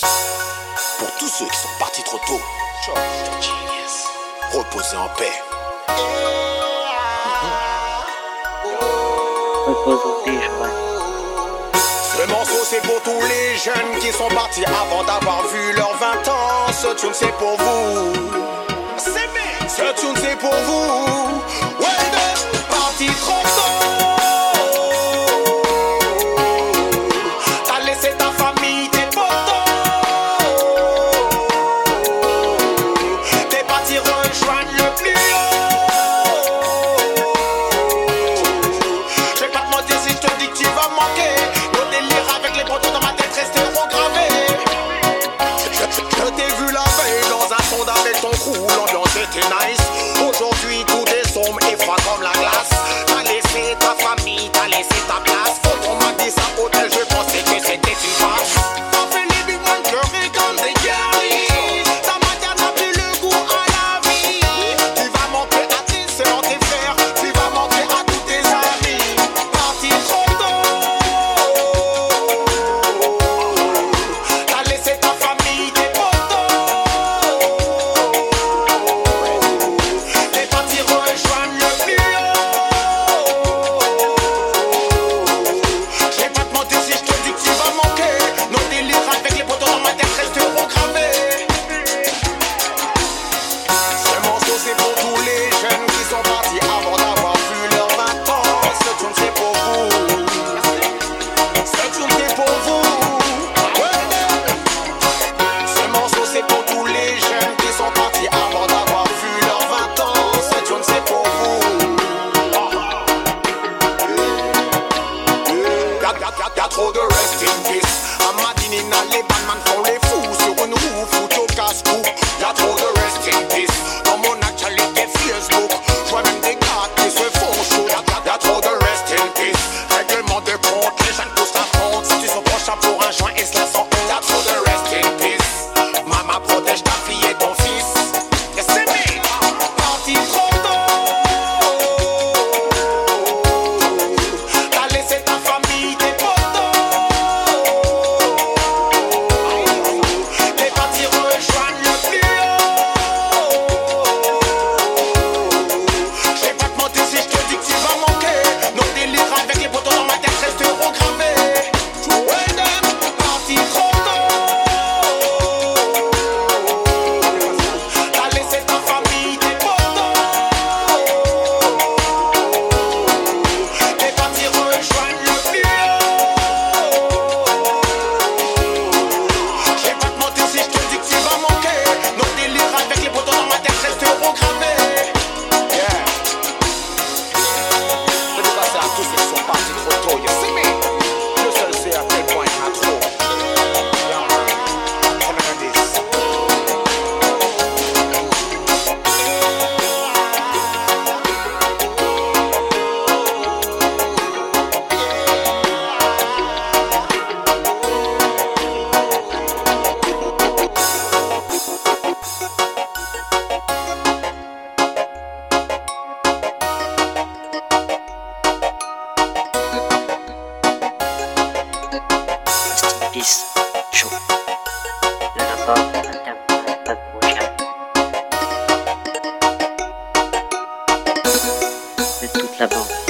Pour tous ceux qui sont partis trop tôt, reposez en paix. Ce morceau c'est pour tous les jeunes qui sont partis avant d'avoir vu leurs 20 ans. Ce tune c'est pour vous. Ce tune c'est pour vous. Ouais, parti trop tôt. mighty. for the rest in peace. 10 chaud. Le rapport de toute la bande.